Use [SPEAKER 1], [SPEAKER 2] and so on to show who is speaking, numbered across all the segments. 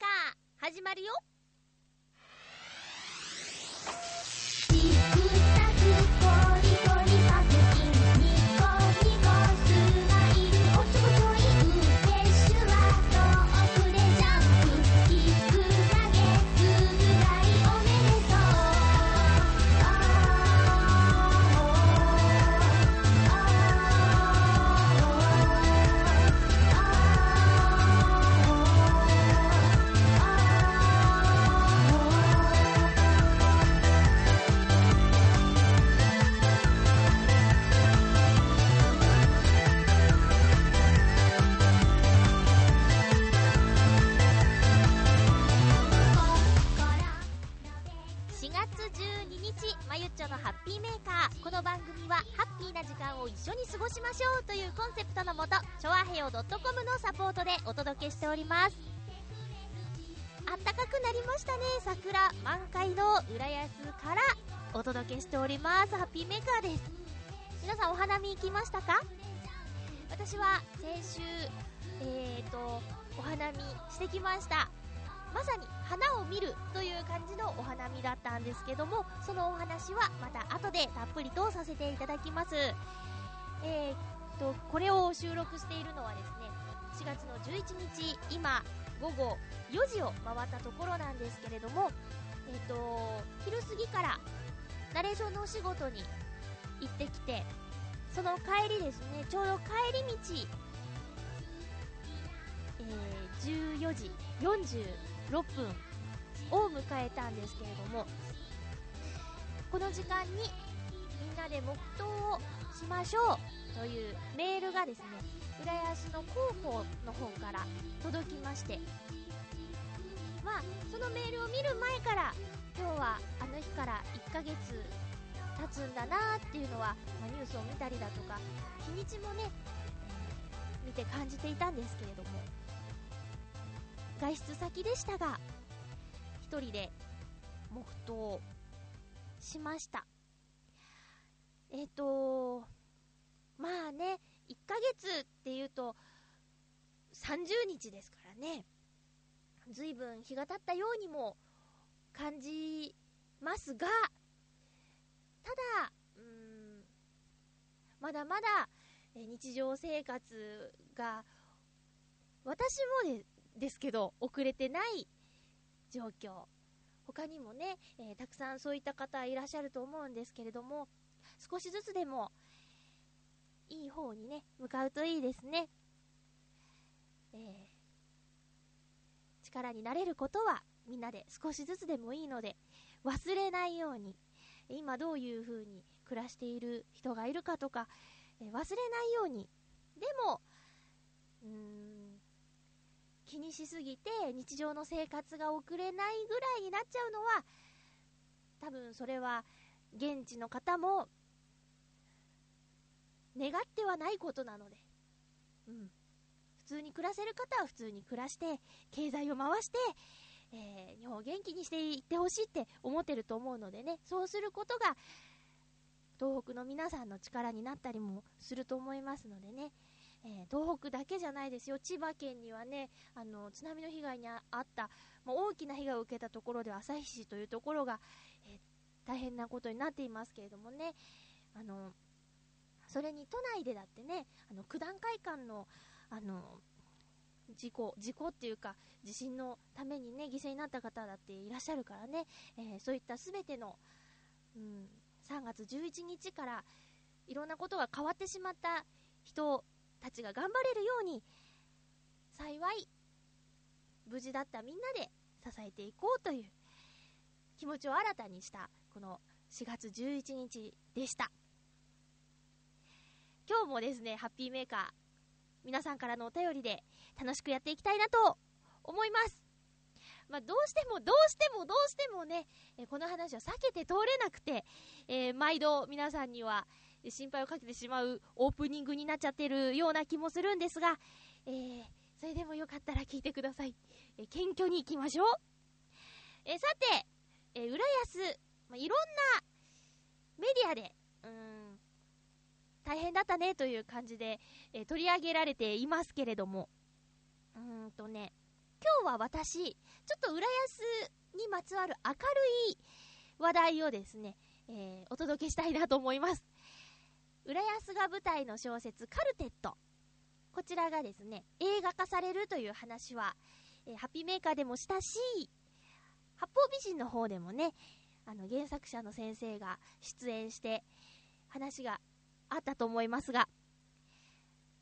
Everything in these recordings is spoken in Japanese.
[SPEAKER 1] カー始まるよ。きましたか？私は先週えーとお花見してきました。まさに花を見るという感じのお花見だったんですけどもそのお話はまた後でたっぷりとさせていただきます。えー、っとこれを収録しているのはですね4月の11日今午後4時を回ったところなんですけれどもえー、っと昼過ぎからナレーションのお仕事に行ってきてその帰りですねちょうど帰り道えー14時46分を迎えたんですけれどもこの時間にみんなで黙祷をしましょうというメールがですね浦安の広報の方から届きましてまあそのメールを見る前から今日はあの日から1ヶ月経つんだなっていうのは、まあ、ニュースを見たりだとか日にちもね、えー見て感じていたんですけれども外出先でしたが一人で黙祷しました。えっ、とまあね1ヶ月っていうと30日ですからね。随分日が経ったようにも感じますがただうーんまだまだえ日常生活が私もでですけど遅れてない状況。他にもね、えーたくさんそういった方いらっしゃると思うんですけれども少しずつでもいい方にね向かうといいですね、えー力になれることはみんなで少しずつでもいいので忘れないように。今どういう風に暮らしている人がいるかとか、え忘れないように。でもうーん気にしすぎて日常の生活が送れないぐらいになっちゃうのは多分それは現地の方も願ってはないことなので、うん、普通に暮らせる方は普通に暮らして経済を回して、えー日本を元気にしていってほしいって思ってると思うのでね。そうすることが東北の皆さんの力になったりもすると思いますのでね。えー東北だけじゃないですよ、千葉県にはね、あの津波の被害にあった、まあ大きな被害を受けたところでは旭市というところが、えー大変なことになっていますけれどもね、あのそれに都内でだってね、あの九段会館のあの事故、事故っていうか、地震のためにね、犠牲になった方だっていらっしゃるからね、えーそういったすべての、うん、3月11日からいろんなことが変わってしまった人たちが頑張れるように、幸い、無事だったみんなで支えていこうという気持ちを新たにした、この4月11日でした。今日もですね、ハッピーメーカー、皆さんからのお便りで楽しくやっていきたいなと思います。まあ、どうしても、どうしても、どうしてもね、えこの話を避けて通れなくて、えー毎度皆さんには心配をかけてしまうオープニングになっちゃってるような気もするんですが、えーそれでもよかったら聞いてください。えー謙虚に行きましょう。えさて、えー浦安、まあ、いろんなメディアで、うん、大変だったねという感じで、えー取り上げられていますけれども、うーんとね、今日は私、ちょっと浦安にまつわる明るい話題をですね、えーお届けしたいなと思います。浦安が舞台の小説カルテット。こちらがですね、映画化されるという話は、えーハッピーメーカーでもしたし、八方美人の方でもね、あの原作者の先生が出演して話があったと思いますが、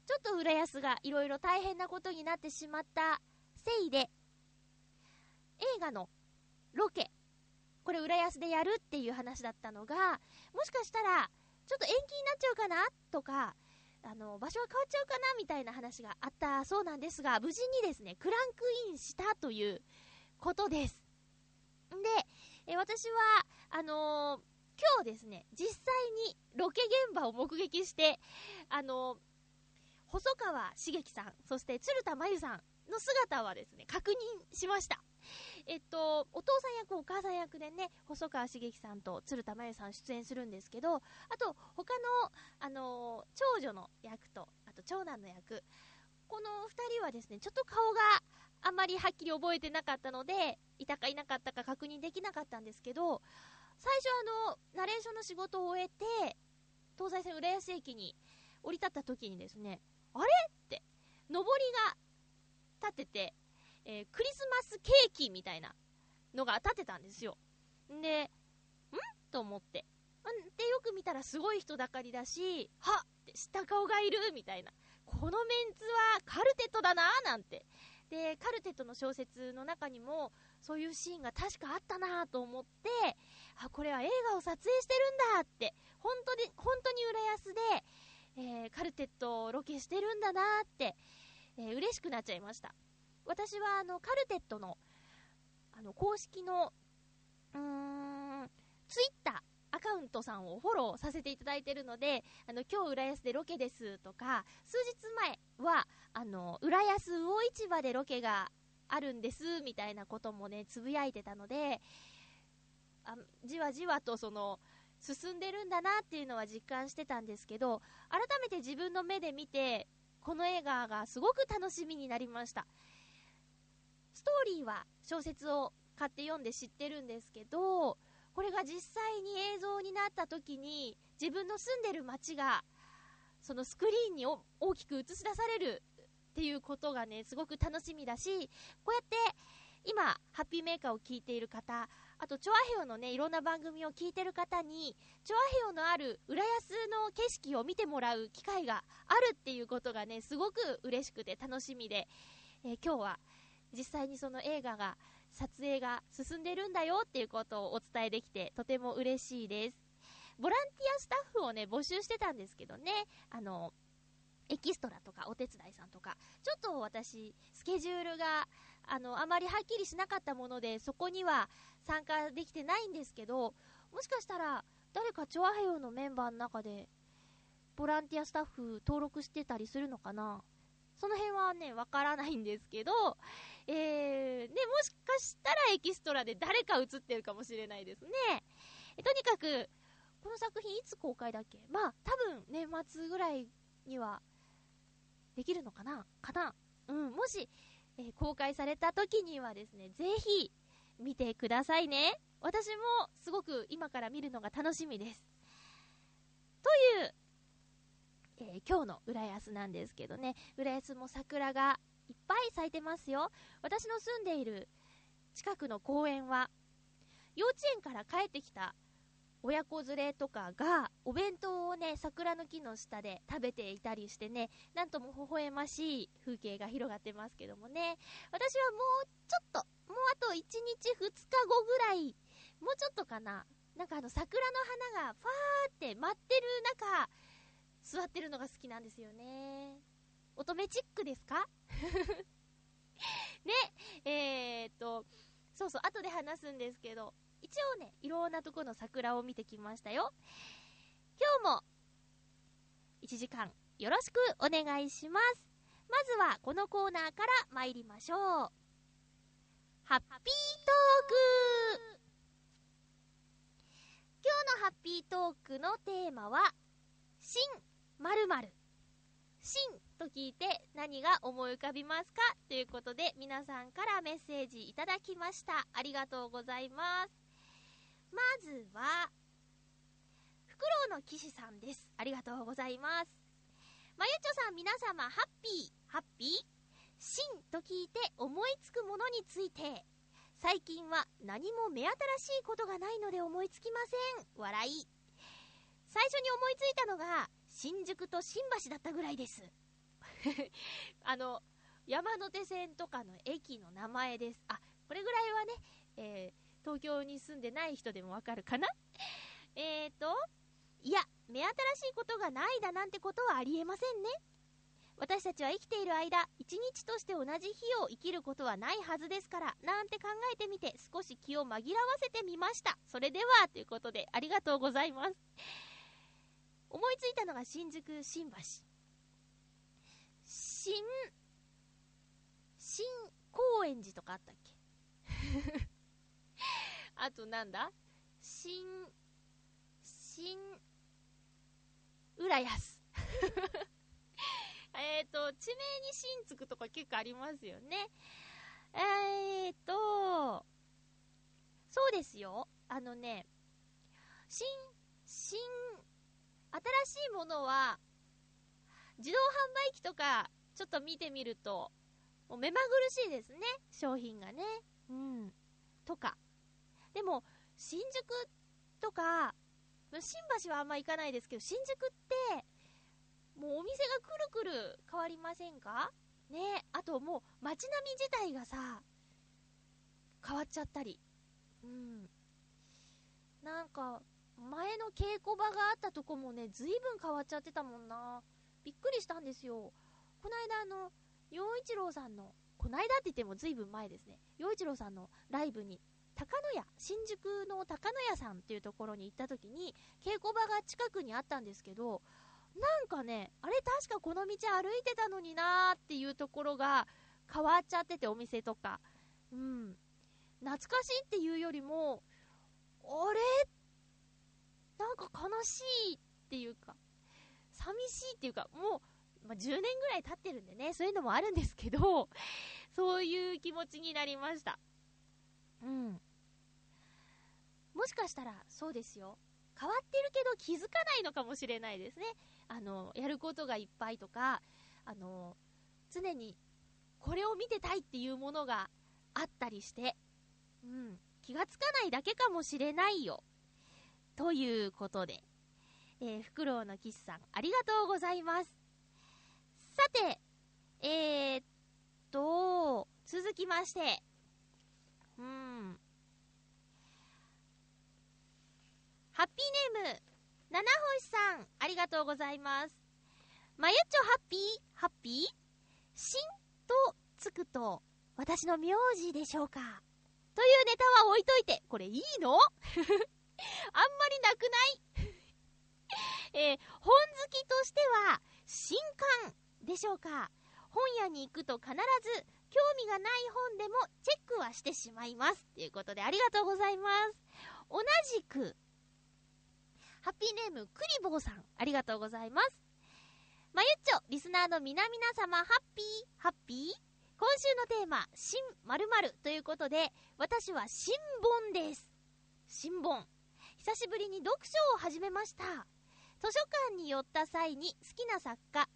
[SPEAKER 1] ちょっと浦安がいろいろ大変なことになってしまったせいで、映画のロケ、これ浦安でやるっていう話だったのが、もしかしたら、ちょっと延期になっちゃうかなとか、あの、場所が変わっちゃうかなみたいな話があったそうなんですが、無事にですね、クランクインしたということです。で、え私は、あのー今日ですね、実際にロケ現場を目撃して、あの細川茂樹さん、そして鶴田真由さんの姿はですね、確認しました。えっと、お父さん役、お母さん役でね、細川茂樹さんと鶴田真由さん出演するんですけど、あと、他の、あの長女の役と、あと長男の役、この二人はですね、ちょっと顔があんまりはっきり覚えてなかったので、いたかいなかったか確認できなかったんですけど、最初あの、ナレーションの仕事を終えて、東西線浦安駅に降り立った時にですね、あれって、上りが立ってて、えークリスマスケーキみたいなのが立ってたんですよ。で、ん？と思って。で、よく見たらすごい人だかりだし、はっって知った顔がいるみたいな。このメンツはカルテットだななんて。で、カルテットの小説の中にも、そういうシーンが確かあったなと思って、あ、これは映画を撮影してるんだって、本当に、本当に浦安で、えーカルテットをロケしてるんだなって、えー嬉しくなっちゃいました。私は、あの、カルテットの、あの、公式の、うーん、ツイッター、アカウントさんをフォローさせていただいてるので、あの、今日浦安でロケですとか、数日前は、あの、浦安魚市場でロケがあるんです、みたいなこともね、つぶやいてたので、あじわじわとその、進んでるんだなっていうのは実感してたんですけど、改めて自分の目で見て、この映画がすごく楽しみになりました。ストーリーは小説を買って読んで知ってるんですけど、これが実際に映像になった時に、自分の住んでる街が、そのスクリーンに大きく映し出されるっていうことがね、すごく楽しみだし、こうやって今、ハッピーメーカーを聞いている方、あと、チョアヘオのね、いろんな番組を聞いてる方に、チョアヘオのある浦安の景色を見てもらう機会があるっていうことがね、すごく嬉しくて楽しみで、えー今日は実際にその映画が、撮影が進んでるんだよっていうことをお伝えできて、とても嬉しいです。ボランティアスタッフをね、募集してたんですけどね、あの、エキストラとかお手伝いさんとか、ちょっと私、スケジュールが、あの、あまりはっきりしなかったもので、そこには参加できてないんですけど、もしかしたら、誰かチョアヘヨのメンバーの中で、ボランティアスタッフ登録してたりするのかなその辺はね、わからないんですけど、えー、ね、もしかしたらエキストラで誰か映ってるかもしれないですね。とにかく、この作品いつ公開だっけ？まあ、多分年末ぐらいにはできるのかな？かな？うん、もし、えー公開された時にはですね、ぜひ見てくださいね。私もすごく今から見るのが楽しみです。という、えー今日の浦安なんですけどね、浦安も桜がいっぱい咲いてますよ。私の住んでいる近くの公園は、幼稚園から帰ってきた親子連れとかがお弁当をね、桜の木の下で食べていたりしてね、なんとも微笑ましい風景が広がってますけどもね、私はもうちょっと、もうあと1日2日後ぐらい、もうちょっとかな、なんかあの桜の花がファーって舞ってる中、座ってるのが好きなんですよね。乙女チックですか？ね、えーっと、そうそう、後で話すんですけど、一応ね、いろんなとこの桜を見てきましたよ。今日も、1時間よろしくお願いします。まずは、このコーナーから参りましょう。ハッピートーク今日のハッピートークのテーマは、新〇〇新と聞いて何が思い浮かびますか？ということで皆さんからメッセージいただきました。ありがとうございます。まずは、フクロウの騎士さんです。ありがとうございます。まゆちょさん皆様ハッピー、ハッピー真と聞いて思いつくものについて、最近は何も目新しいことがないので思いつきません。笑い。最初に思いついたのが、新宿と新橋だったぐらいです。あの、山手線とかの駅の名前です。あ、これぐらいはね、えー東京に住んでない人でもわかるかな？えーと、いや、目新しいことがないだなんてことはありえませんね。私たちは生きている間、一日として同じ日を生きることはないはずですから、なんて考えてみて少し気を紛らわせてみました。それでは、ということで、ありがとうございます。思いついたのが新宿、新橋。新、新高円寺とかあったっけ？あとなんだ？新、新、浦安。えっと、地名に新つくとか結構ありますよね。えーと、そうですよ。あのね、新、新、新しいものは、自動販売機とか、ちょっと見てみると、もう目まぐるしいですね。商品がね。うん。とか。でも、新宿とか、新橋はあんま行かないですけど、新宿って、もうお店がくるくる変わりませんか？ねあともう街並み自体がさ、変わっちゃったり。うん。なんか、前の稽古場があったとこもね、ずいぶん変わっちゃってたもんな。びっくりしたんですよ。この間あの、陽一郎さんの、この間って言ってもずいぶん前ですね。陽一郎さんのライブに、高野屋、新宿の高野屋さんっていうところに行った時に、稽古場が近くにあったんですけど、なんかね、あれ確かこの道歩いてたのになーっていうところが変わっちゃってて、お店とか。うん。懐かしいっていうよりも、あれ？なんか悲しいっていうか、寂しいっていうか、もう、まあ、10年ぐらい経ってるんでね、そういうのもあるんですけど、そういう気持ちになりました。うん。もしかしたら、そうですよ。変わってるけど気づかないのかもしれないですね。あの、やることがいっぱいとか、あの、常にこれを見てたいっていうものがあったりして、うん、気がつかないだけかもしれないよ。ということで、えー、フクロウのキスさん、ありがとうございます。さて、えー、っと、続きまして、うん。ハッピーネーム、七星さん、ありがとうございます。まゆっちょハッピーハッピーしんとつくと、私の名字でしょうか？というネタは置いといて、これいいの？あんまりなくない？えー本好きとしては、新刊でしょうか？本屋に行くと必ず、興味がない本でもチェックはしてしまいます。ということで、ありがとうございます。同じく、ハッピーネーム、クリボーさん、ありがとうございます。まゆっちょ、リスナーの皆々様、ハッピー、ハッピー？今週のテーマ、新〇〇ということで、私は新本です。新本。久しぶりに読書を始めました。図書館に寄った際に好きな作家、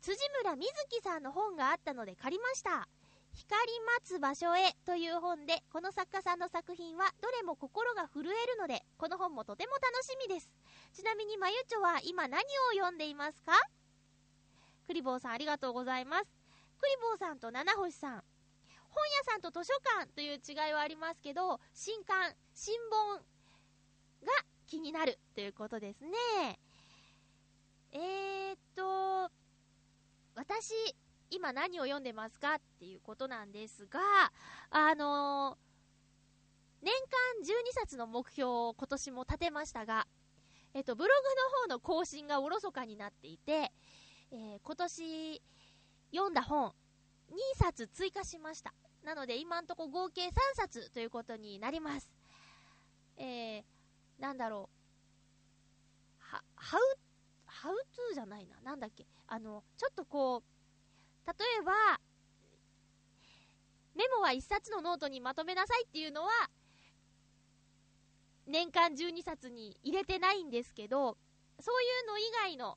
[SPEAKER 1] 辻村瑞希さんの本があったので借りました。光待つ場所へという本で、この作家さんの作品はどれも心が震えるので、この本もとても楽しみです。ちなみにまゆちょは今何を読んでいますか？クリボーさんありがとうございます。クリボーさんと七星さん。本屋さんと図書館という違いはありますけど、新刊、新本が気になるということですね。えーっと、私、今何を読んでますかっていうことなんですが、あのー年間12冊の目標を今年も立てましたが、えっと、ブログの方の更新がおろそかになっていて、えー今年読んだ本2冊追加しました。なので今んとこ合計3冊ということになります。えー、なんだろう。は、ハウ、ハウトゥーじゃないな。なんだっけ。あの、ちょっとこう、例えば、メモは1冊のノートにまとめなさいっていうのは、年間12冊に入れてないんですけど、そういうの以外の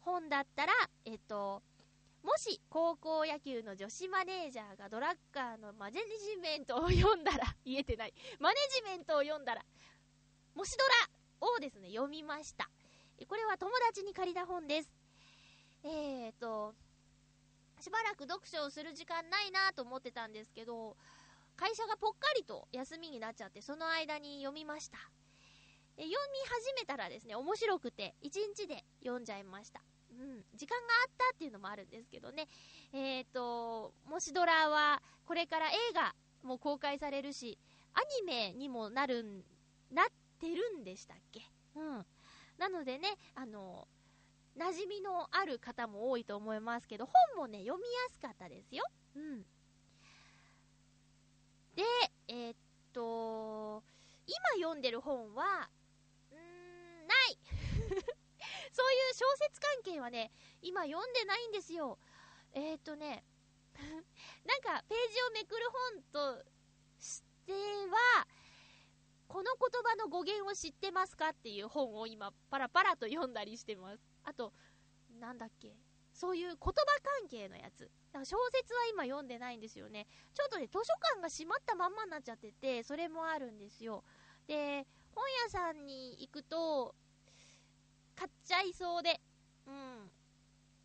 [SPEAKER 1] 本だったら、えっと、もし高校野球の女子マネージャーがドラッカーのマネジメントを読んだら、言えてない。マネジメントを読んだら、もしドラをですね、読みました。これは友達に借りた本です。えーと、しばらく読書をする時間ないなと思ってたんですけど、会社がぽっかりと休みになっちゃって、その間に読みました。え読み始めたらですね、面白くて、1日で読んじゃいました。うん、時間があったっていうのもあるんですけどね。えーと、もしドラは、これから映画も公開されるし、アニメにもなるん、なってるんでしたっけ？うん。なのでね、あの、馴染みのある方も多いと思いますけど、本もね、読みやすかったですよ。うん。で、えーっと、今読んでる本は、うー、ない そういう小説関係はね、今読んでないんですよ。えーっとね、なんかページをめくる本としては、この言葉の語源を知ってますかっていう本を今パラパラと読んだりしてます。あと、なんだっけそういう言葉関係のやつ。だから小説は今読んでないんですよね。ちょっとね、図書館が閉まったまんまになっちゃってて、それもあるんですよ。で、本屋さんに行くと、買っちゃいそうで、うん。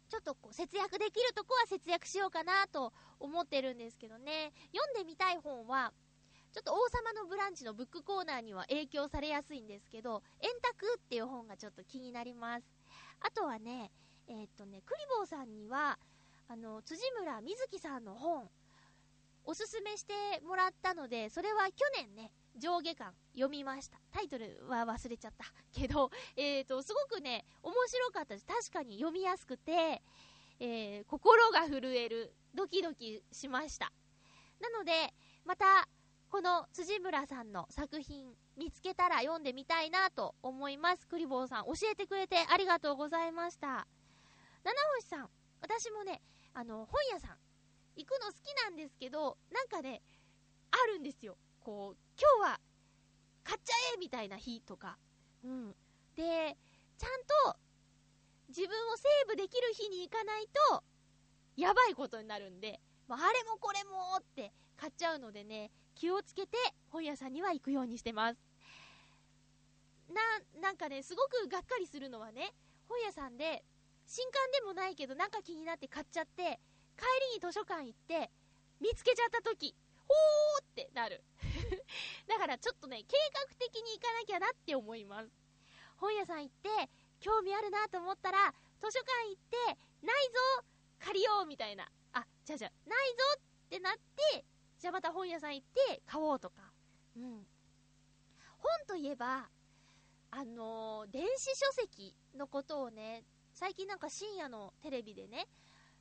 [SPEAKER 1] ちょっとこう節約できるとこは節約しようかなと思ってるんですけどね。読んでみたい本は、ちょっと王様のブランチのブックコーナーには影響されやすいんですけど、円卓っていう本がちょっと気になります。あとはね、えーっとね、クリボーさんには、あの、辻村瑞希さんの本、おすすめしてもらったので、それは去年ね、上下巻読みました。タイトルは忘れちゃった。けど、えーと、すごくね、面白かったです。確かに読みやすくて、えー心が震える、ドキドキしました。なので、また、この辻村さんの作品見つけたら読んでみたいなと思います。クリボーさん、教えてくれてありがとうございました。七星さん、私もね、あの、本屋さん、行くの好きなんですけど、なんかね、あるんですよ。こう、今日は、買っちゃえみたいな日とか。うん。で、ちゃんと、自分をセーブできる日に行かないと、やばいことになるんで、ま、あれもこれもって買っちゃうのでね、気をつけて本屋さんには行くようにしてます。な、なんかね、すごくがっかりするのはね、本屋さんで、新刊でもないけどなんか気になって買っちゃって、帰りに図書館行って、見つけちゃった時、ほーってなる。だからちょっとね、計画的に行かなきゃなって思います。本屋さん行って、興味あるなと思ったら、図書館行って、ないぞ借りようみたいな。あ、じゃあじゃあないぞってなって、じゃあまた本屋さん行って買おうとか。うん。本といえば、あのー電子書籍のことをね、最近なんか深夜のテレビでね、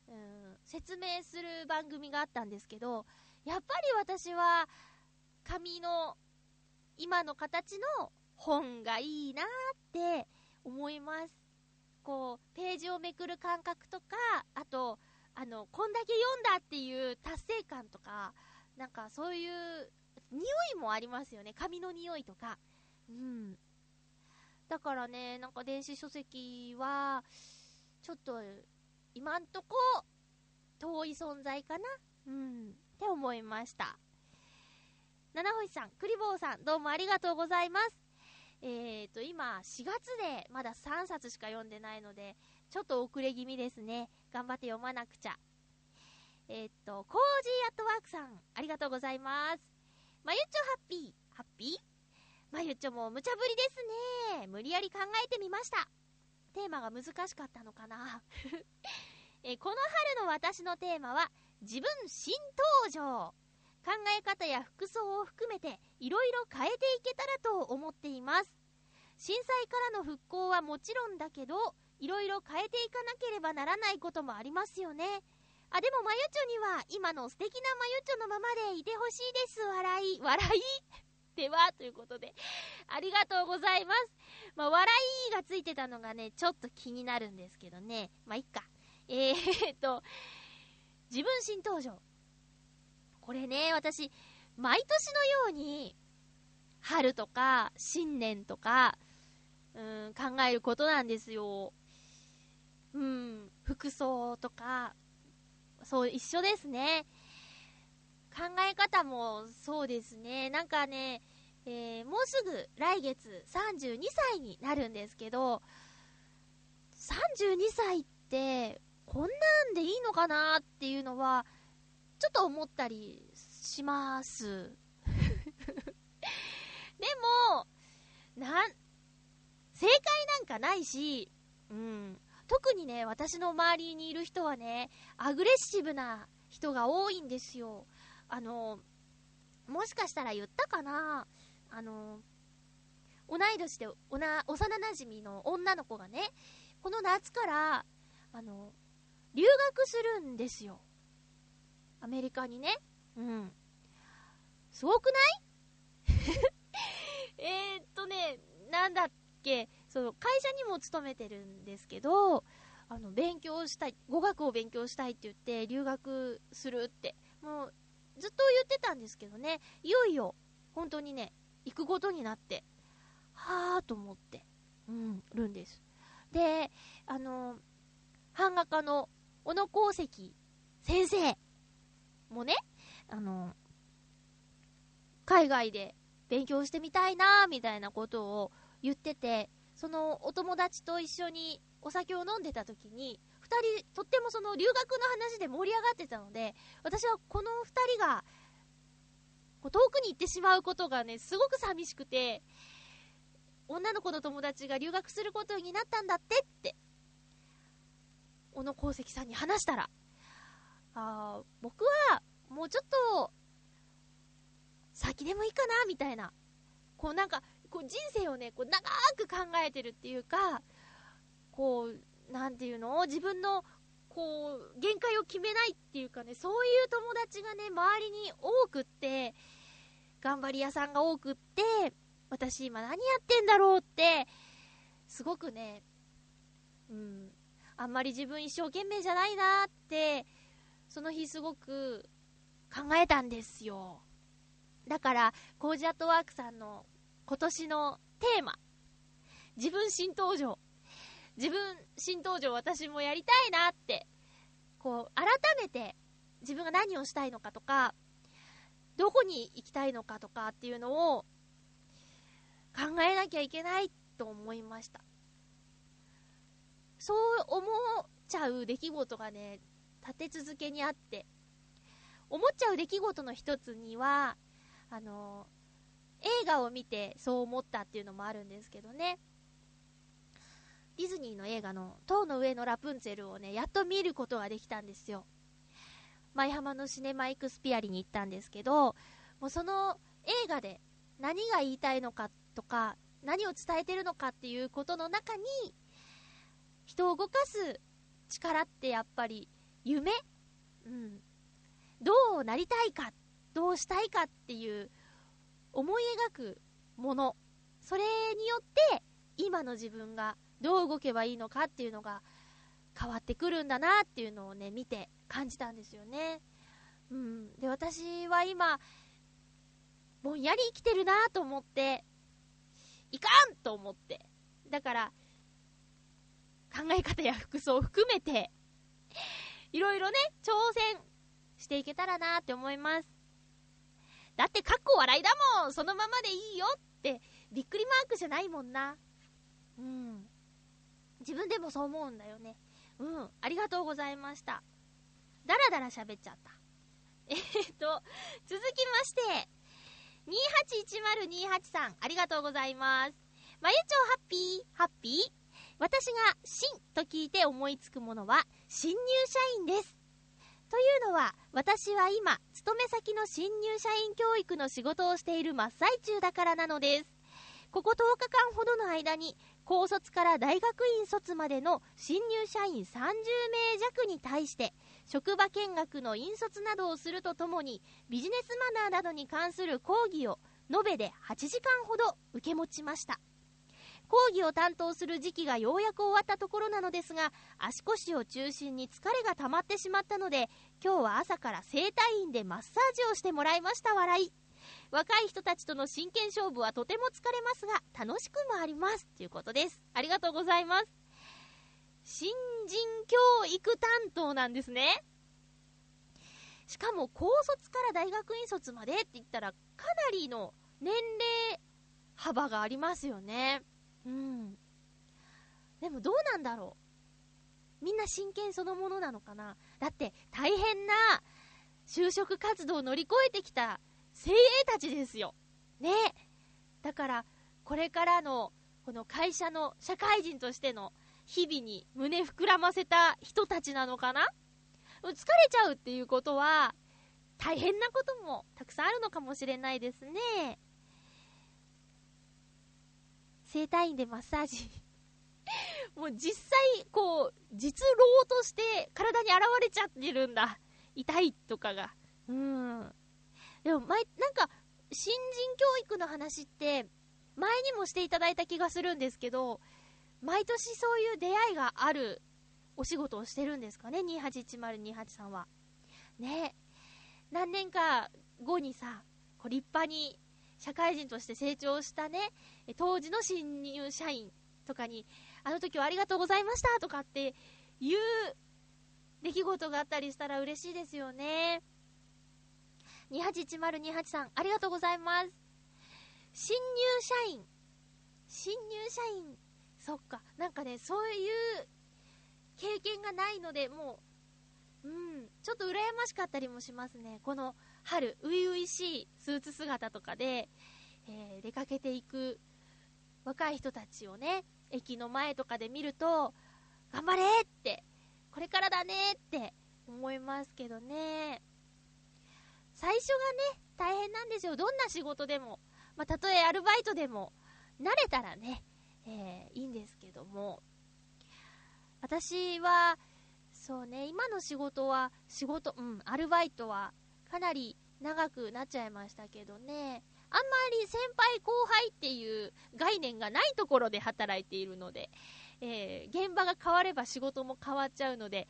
[SPEAKER 1] うん、説明する番組があったんですけど、やっぱり私は、紙の今の形の本がいいなって思います。こう、ページをめくる感覚とか、あと、あの、こんだけ読んだっていう達成感とか、なんかそういう、匂いもありますよね。紙の匂いとか。うん。だからね、なんか電子書籍は、ちょっと、今んとこ、遠い存在かなうん。って思いました。七星さん、クリボーさん、どうもありがとうございます。えーと、今、4月でまだ3冊しか読んでないので、ちょっと遅れ気味ですね。頑張って読まなくちゃ。えーっと、コージーアットワークさん、ありがとうございます。まゆっちょハッピー、ハッピー？まゆっちょも無茶ぶりですね。無理やり考えてみました。テーマが難しかったのかな。えこの春の私のテーマは、自分新登場。考え方や服装を含めて、いろいろ変えていけたらと思っています。震災からの復興はもちろんだけど、いろいろ変えていかなければならないこともありますよね。あ、でもまゆちょには今の素敵なまゆちょのままでいてほしいです。笑い。笑い？では、ということで、ありがとうございます。まあ、笑いがついてたのがね、ちょっと気になるんですけどね。まあ、いっか。えーっと、自分新登場。これね、私、毎年のように、春とか、新年とか、うん、考えることなんですよ。うん、服装とか、そう、一緒ですね。考え方もそうですね。なんかね、えーもうすぐ来月32歳になるんですけど、32歳って、こんなんでいいのかなっていうのは、ちょっと思ったりします。でも、なん、正解なんかないし、うん。特にね、私の周りにいる人はね、アグレッシブな人が多いんですよ。あの、もしかしたら言ったかな？あの、同い年でおな幼馴染の女の子がね、この夏から、あの、留学するんですよ。アメリカにね。うん。すごくない？えっとね、なんだっけ、その会社にも勤めてるんですけど、あの、勉強したい、語学を勉強したいって言って留学するって、もうずっと言ってたんですけどね、いよいよ、本当にね、行くことになって、はぁーと思って、うん、るんです。で、あの、版画家の小野功石先生もね、あの、海外で勉強してみたいなみたいなことを言ってて、そのお友達と一緒にお酒を飲んでた時に、二人、とってもその留学の話で盛り上がってたので、私はこの二人が、こう遠くに行ってしまうことがね、すごく寂しくて、女の子の友達が留学することになったんだってって、小野功石さんに話したら、あ僕はもうちょっと、先でもいいかなみたいな。こうなんか、こう人生をね、こう長く考えてるっていうか、こう、なんていうの？自分の、こう、限界を決めないっていうかね、そういう友達がね、周りに多くって、頑張り屋さんが多くって、私今何やってんだろうって、すごくね、うん、あんまり自分一生懸命じゃないなって、その日すごく考えたんですよ。だから、コージアットワークさんの今年のテーマ、自分新登場。自分新登場私もやりたいなって、こう、改めて自分が何をしたいのかとか、どこに行きたいのかとかっていうのを考えなきゃいけないと思いました。そう思っちゃう出来事がね、立て続けにあって、思っちゃう出来事の一つには、あの、映画を見てそう思ったっていうのもあるんですけどね。ディズニーの映画の塔の上のラプンツェルをね、やっと見ることができたんですよ。舞浜のシネマエクスピアリに行ったんですけど、もうその映画で何が言いたいのかとか、何を伝えてるのかっていうことの中に、人を動かす力ってやっぱり夢？うん。どうなりたいか、どうしたいかっていう思い描くもの。それによって、今の自分がどう動けばいいのかっていうのが変わってくるんだなっていうのをね、見て感じたんですよね。うん。で、私は今、ぼんやり生きてるなと思って、いかんと思って。だから、考え方や服装を含めて、いろいろね、挑戦していけたらなって思います。だって、かっこ笑いだもんそのままでいいよって、びっくりマークじゃないもんな。うん。自分でもそう思うんだよね。うん。ありがとうございました。だらだら喋っちゃった。えーっと、続きまして、281028さん、ありがとうございます。まゆちょハッピー、ハッピー私が新と聞いて思いつくものは新入社員です。というのは、私は今、勤め先の新入社員教育の仕事をしている真っ最中だからなのです。ここ10日間ほどの間に、高卒から大学院卒までの新入社員30名弱に対して、職場見学の引率などをするとともに、ビジネスマナーなどに関する講義を延べで8時間ほど受け持ちました。講義を担当する時期がようやく終わったところなのですが足腰を中心に疲れが溜まってしまったので今日は朝から整体院でマッサージをしてもらいました笑い。若い人たちとの真剣勝負はとても疲れますが楽しくもありますということです。ありがとうございます。新人教育担当なんですね。しかも高卒から大学院卒までって言ったらかなりの年齢幅がありますよね。うんでもどうなんだろうみんな真剣そのものなのかなだって大変な就職活動を乗り越えてきた精鋭たちですよ。ね。だから、これからの、この会社の社会人としての日々に胸膨らませた人たちなのかな疲れちゃうっていうことは、大変なこともたくさんあるのかもしれないですね。整体院でマッサージ もう実際、こう、実労として体に現れちゃってるんだ。痛いとかが。うーん。でも、前、なんか、新人教育の話って、前にもしていただいた気がするんですけど、毎年そういう出会いがあるお仕事をしてるんですかね、281028さんは。ね何年か後にさ、こう立派に社会人として成長したね、当時の新入社員とかに、あの時はありがとうございましたとかっていう出来事があったりしたら嬉しいですよね。281028さん、ありがとうございます。新入社員。新入社員。そっか。なんかね、そういう経験がないので、もう、うん、ちょっと羨ましかったりもしますね。この春、初々しいスーツ姿とかで、えー、出かけていく若い人たちをね、駅の前とかで見ると、頑張れって、これからだねって思いますけどね。最初がね、大変なんですよ。どんな仕事でも。まあ、たとえアルバイトでも、慣れたらね、えー、いいんですけども。私は、そうね、今の仕事は、仕事、うん、アルバイトは、かなり長くなっちゃいましたけどね。あんまり先輩後輩っていう概念がないところで働いているので、えー、現場が変われば仕事も変わっちゃうので、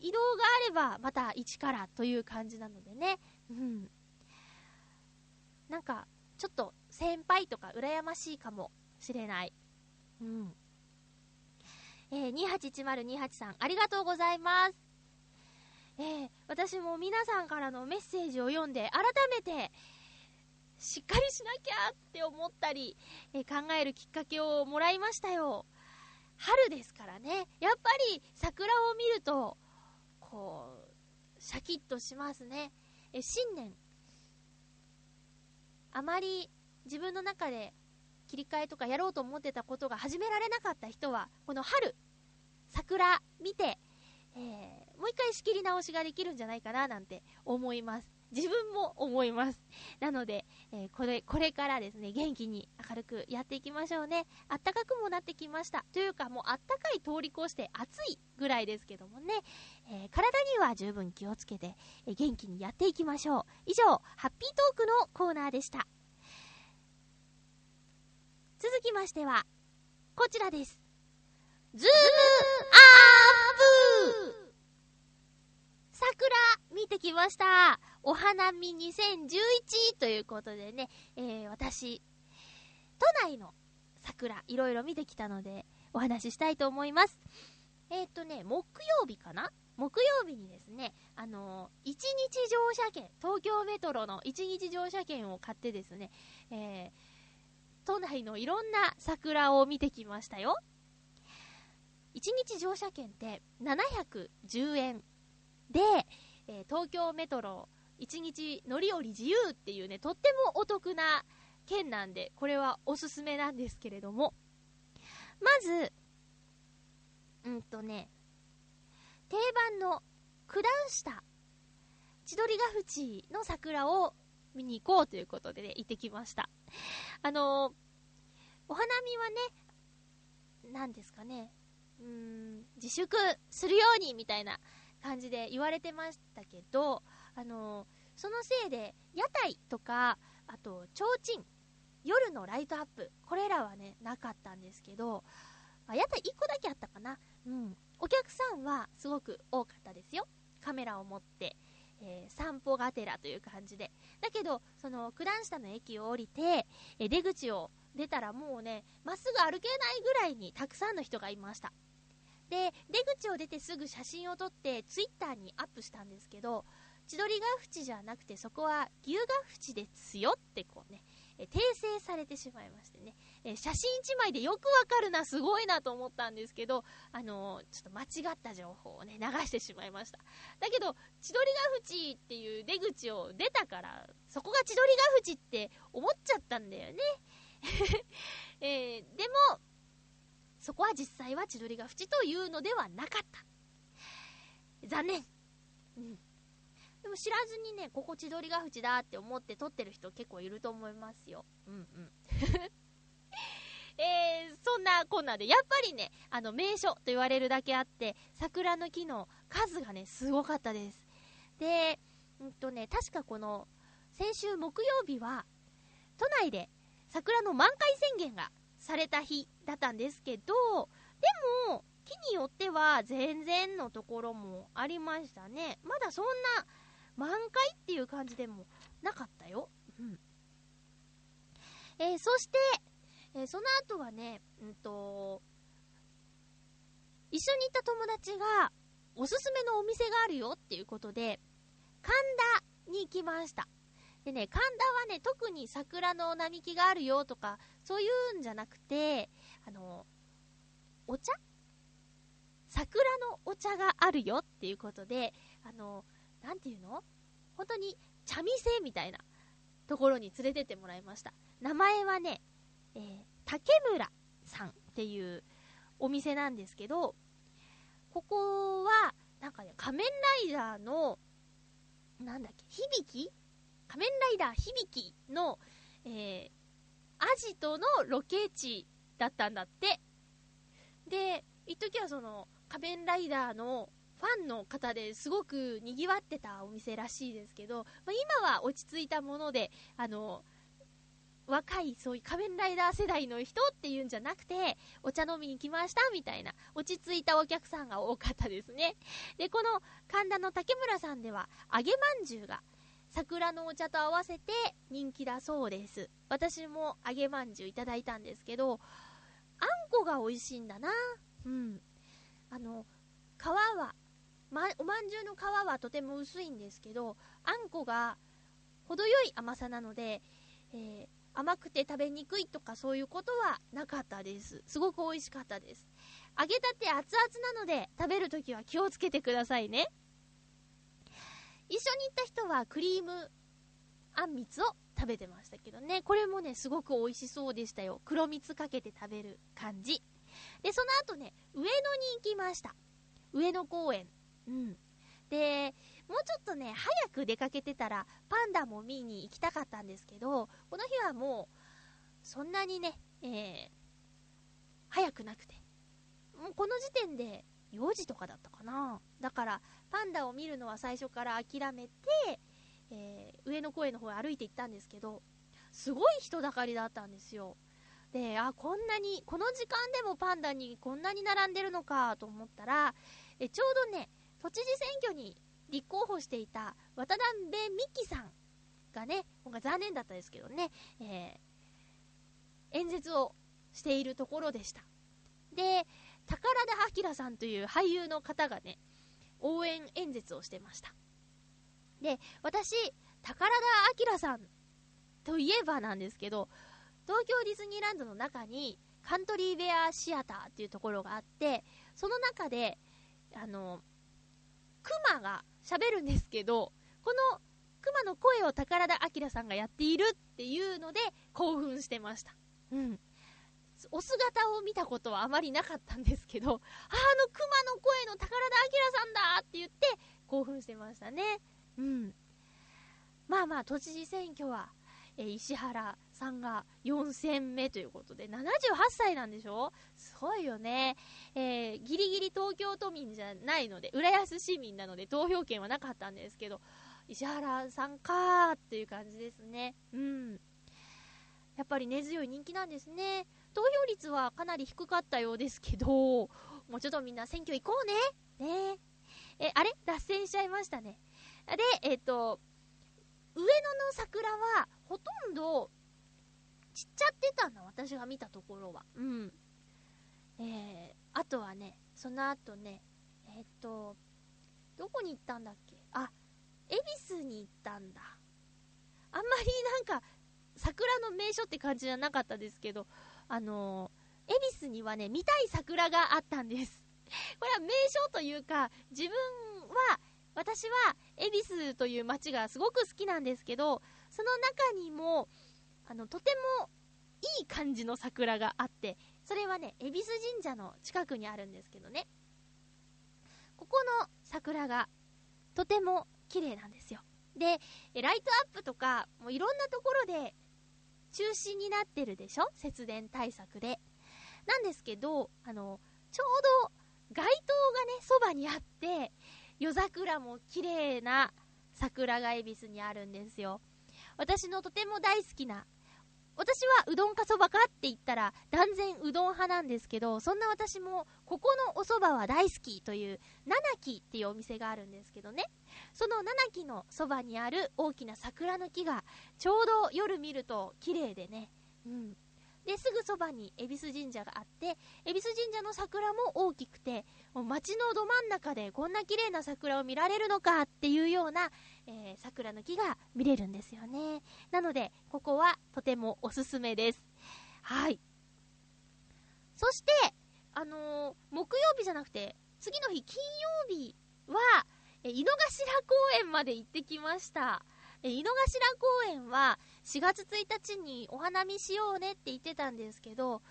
[SPEAKER 1] 移動があればまた一からという感じなのでね、うん。なんか、ちょっと先輩とか羨ましいかもしれない。うん。えー、281028さん、ありがとうございます。えー、私も皆さんからのメッセージを読んで、改めて、しっかりしなきゃって思ったり、えー、考えるきっかけをもらいましたよ。春ですからね。やっぱり桜を見ると、こう、シャキッとしますね。え新年、あまり自分の中で切り替えとかやろうと思ってたことが始められなかった人は、この春、桜見て、えー、もう一回仕切り直しができるんじゃないかななんて思います。自分も思います。なので、えー、これ、これからですね、元気に明るくやっていきましょうね。あったかくもなってきました。というか、もうあったかい通り越して暑いぐらいですけどもね、えー、体には十分気をつけて、えー、元気にやっていきましょう。以上、ハッピートークのコーナーでした。続きましては、こちらです。ズームアップ桜見てきました。お花見2011ということでね、えー、私、都内の桜、いろいろ見てきたので、お話ししたいと思います。えっ、ー、とね、木曜日かな？木曜日にですね、あのー、一日乗車券、東京メトロの一日乗車券を買ってですね、えー、都内のいろんな桜を見てきましたよ。一日乗車券って710円で、えー、東京メトロ1日乗り降り自由っていうね、とってもお得な券なんで、これはおすすめなんですけれども、まず、うんとね、定番の九段下、千鳥ヶ淵の桜を見に行こうということでね、行ってきました。あのー、お花見はね、何ですかね、うーん、自粛するようにみたいな感じで言われてましたけど、あのそのせいで屋台とか、あと、提灯夜のライトアップ、これらはね、なかったんですけど、あ、やった1個だけあったかな。うん。お客さんはすごく多かったですよ。カメラを持って、えー散歩がてらという感じで。だけど、その、九段下の駅を降りて、え出口を出たらもうね、まっすぐ歩けないぐらいにたくさんの人がいました。で、出口を出てすぐ写真を撮って、ツイッターにアップしたんですけど、千鳥ヶ淵じゃなくて、そこは牛ヶ淵ですよってこうね、え訂正されてしまいましてね、え写真1枚でよくわかるな、すごいなと思ったんですけど、あのちょっと間違った情報をね、流してしまいました。だけど、千鳥ヶ淵っていう出口を出たから、そこが千鳥ヶ淵って思っちゃったんだよね。えーでも、そこは実際は千鳥ヶ淵というのではなかった。残念。うん。でも知らずにね、ここ千鳥ヶ淵だって思って撮ってる人結構いると思いますよ。うんうん。えー、そんなこんなで、やっぱりね、あの、名所と言われるだけあって、桜の木の数がね、すごかったです。で、うんとね、確かこの、先週木曜日は、都内で桜の満開宣言がされた日だったんですけど、でも、木によっては全然のところもありましたね。まだそんな満開っていう感じでもなかったよ。うん。えーそして、えーその後はね、うんと、一緒に行った友達が、おすすめのお店があるよっていうことで、神田に行きました。でね、神田はね、特に桜の並木があるよとか、そういうんじゃなくて、あの、お茶？桜のお茶があるよっていうことで、あの、なんていうの？本当に茶店みたいなところに連れてってもらいました。名前はね、えー竹村さんっていうお店なんですけど、ここは、なんかね、仮面ライダーの、なんだっけ、響？き仮面ライダー響きの、えー、アジトのロケ地だったんだって。で、一時はその、仮面ライダーのファンの方ですごく賑わってたお店らしいですけど、まあ、今は落ち着いたもので、あの、若いそういう仮面ライダー世代の人っていうんじゃなくて、お茶飲みに来ましたみたいな、落ち着いたお客さんが多かったですね。で、この神田の竹村さんでは、揚げまんじゅうが、桜のお茶と合わせて人気だそうです。私も揚げまんじゅういただいたんですけど、あんこが美味しいんだな。うん。あの、皮は、ま、おまんじゅうの皮はとても薄いんですけど、あんこが程よい甘さなので、えー甘くて食べにくいとかそういうことはなかったです。すごく美味しかったです。揚げたて熱々なので食べるときは気をつけてくださいね。一緒に行った人はクリームあんみつを食べてましたけどね。これもね、すごく美味しそうでしたよ。黒蜜かけて食べる感じ。で、その後ね、上野に行きました。上野公園。うん。で、もうちょっとね、早く出かけてたら、パンダも見に行きたかったんですけど、この日はもう、そんなにね、えー、早くなくて。もうこの時点で4時とかだったかな。だから、パンダを見るのは最初から諦めて、えー上野公園の方へ歩いて行ったんですけど、すごい人だかりだったんですよ。で、あ、こんなに、この時間でもパンダにこんなに並んでるのかと思ったら、えちょうどね、都知事選挙に立候補していた渡辺美樹さんがね、今回残念だったですけどね、えー演説をしているところでした。で、宝田明さんという俳優の方がね、応援演説をしてました。で、私、宝田明さんといえばなんですけど、東京ディズニーランドの中にカントリーベアシアターっていうところがあって、その中で、あの、クマが喋るんですけど、このクマの声を宝田明さんがやっているっていうので興奮してました。うん。お姿を見たことはあまりなかったんですけど、ああのクマの声の宝田明さんだって言って興奮してましたね。うん。まあまあ、都知事選挙は、えー石原さんが4戦目ということで、78歳なんでしょ？すごいよね。えーギリギリ東京都民じゃないので、浦安市民なので投票権はなかったんですけど、石原さんかーっていう感じですね。うん。やっぱり根強い人気なんですね。投票率はかなり低かったようですけど、もうちょっとみんな選挙行こうね。ねえ、あれ？脱線しちゃいましたね。で、えっ、と、上野の桜は、ほとんど、散っちゃってたんだ、私が見たところは。うん。えー、あとはね、その後ね、えっ、と、どこに行ったんだっけ？あ、恵比寿に行ったんだ。あんまりなんか、桜の名所って感じじゃなかったですけど、あの、恵比寿にはね、見たい桜があったんです。これは名所というか、自分は、私は、恵比寿という街がすごく好きなんですけど、その中にも、あの、とてもいい感じの桜があって、それはね、恵比寿神社の近くにあるんですけどね。ここの桜がとても綺麗なんですよ。で、ライトアップとか、もういろんなところで中止になってるでしょ？節電対策で。なんですけど、あの、ちょうど街灯がね、そばにあって、夜桜も綺麗な桜が恵比寿にあるんですよ。私のとても大好きな、私はうどんかそばかって言ったら断然うどん派なんですけど、そんな私もここのおそばは大好きという七木っていうお店があるんですけどね。その七木のそばにある大きな桜の木がちょうど夜見ると綺麗でね。うん。で、すぐそばに恵比寿神社があって、恵比寿神社の桜も大きくて、もう街のど真ん中でこんな綺麗な桜を見られるのかっていうような、えー桜の木が見れるんですよね。なので、ここはとてもおすすめです。はい。そして、あのー木曜日じゃなくて、次の日、金曜日は、え井の頭公園まで行ってきました。井の頭公園は、4月1日にお花見しようねって言ってたんですけど、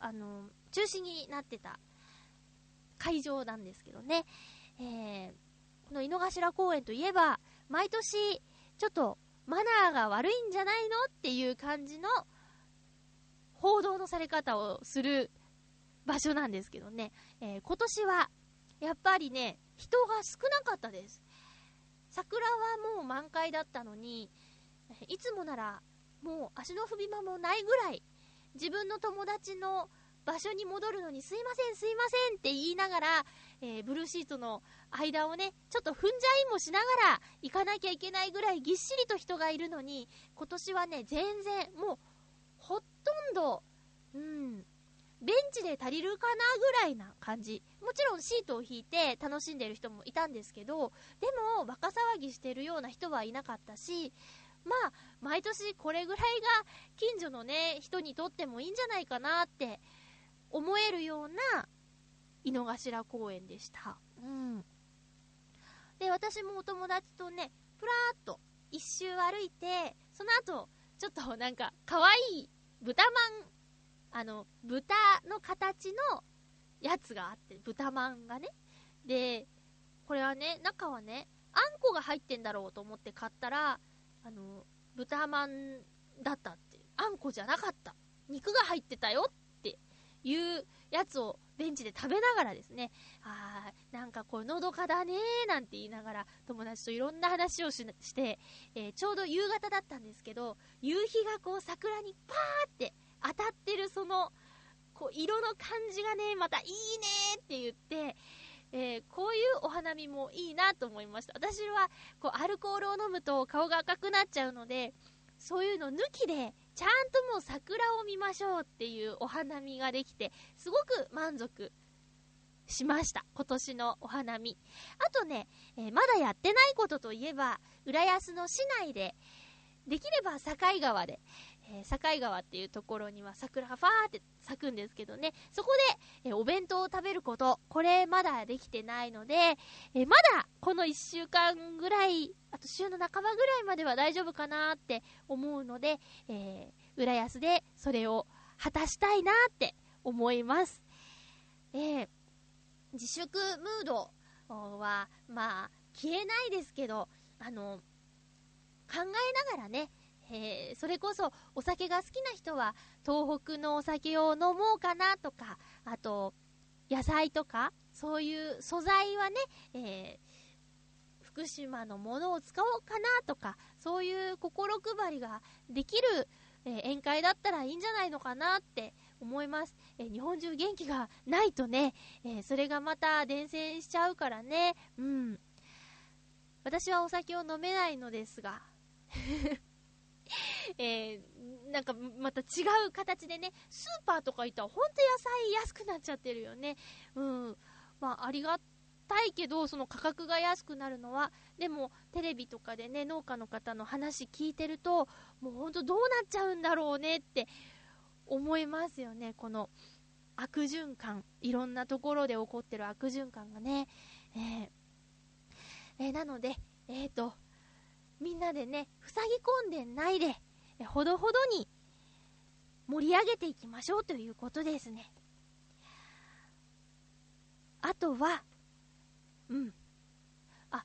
[SPEAKER 1] あの中止になってた会場なんですけどね。えーこの井の頭公園といえば、毎年、ちょっとマナーが悪いんじゃないのっていう感じの報道のされ方をする場所なんですけどね、えー今年はやっぱりね、人が少なかったです。桜はもう満開だったのに、いつもならもう足の踏み場もないぐらい、自分の友達の場所に戻るのにすいません、すいませんって言いながら、えーブルーシートの間をね、ちょっと踏んじゃいもしながら行かなきゃいけないぐらいぎっしりと人がいるのに、今年はね、全然、もう、ほとんど、うん、ベンチで足りるかなぐらいな感じ。もちろんシートを引いて楽しんでる人もいたんですけど、でも、バカ騒ぎしてるような人はいなかったし、まあ、毎年これぐらいが近所のね、人にとってもいいんじゃないかなって思えるような井の頭公園でした。うん。で、私もお友達とね、ふらーっと一周歩いて、その後、ちょっとなんか、可愛い豚まん、あの、豚の形のやつがあって、豚まんがね。で、これはね、中はね、あんこが入ってんだろうと思って買ったら、あの、豚まんだったって。あんこじゃなかった。肉が入ってたよっていうやつをベンチで食べながらですね、あー、なんかこう、のどかだねーなんて言いながら、友達といろんな話をしして、えーちょうど夕方だったんですけど、夕日がこう、桜にパーって当たってるその、こう、色の感じがね、またいいねって言って、えーこういうお花見もいいなと思いました。私は、こう、アルコールを飲むと顔が赤くなっちゃうので、そういうの抜きで、ちゃんともう桜を見ましょうっていうお花見ができて、すごく満足しました。今年のお花見。あとね、えーまだやってないことといえば、浦安の市内で、できれば境川で、えー境川っていうところには桜がファーって咲くんですけどね、そこで、えーお弁当を食べること、これまだできてないので、えーまだこの1週間ぐらい、あと週の半ばぐらいまでは大丈夫かなって思うので、えー浦安でそれを果たしたいなって思います。えー自粛ムードは、まあ、消えないですけど、あの、考えながらね、えそれこそお酒が好きな人は東北のお酒を飲もうかなとか、あと、野菜とか、そういう素材はね、えー福島のものを使おうかなとか、そういう心配りができるえー宴会だったらいいんじゃないのかなって思います。え日本中元気がないとね、えそれがまた伝染しちゃうからね。うん。私はお酒を飲めないのですが、えーなんかまた違う形でね、スーパーとか行ったらほんと野菜安くなっちゃってるよね。うん。まあ、ありがたいけど、その価格が安くなるのは、でもテレビとかでね、農家の方の話聞いてると、もうほんとどうなっちゃうんだろうねって思いますよね。この悪循環。いろんなところで起こってる悪循環がね。えーえーなので、えっ、と、みんなでね、塞ぎ込んでないで、えほどほどに盛り上げていきましょうということですね。あとは、うん。あ、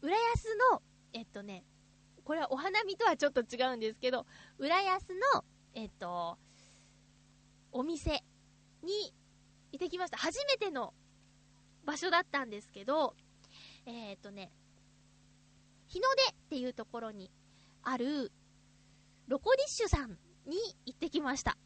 [SPEAKER 1] 浦安の、えっとね、これはお花見とはちょっと違うんですけど、浦安の、えっと、お店に行ってきました。初めての場所だったんですけど、えっとね、日の出っていうところにあるロコディッシュさんに行ってきました。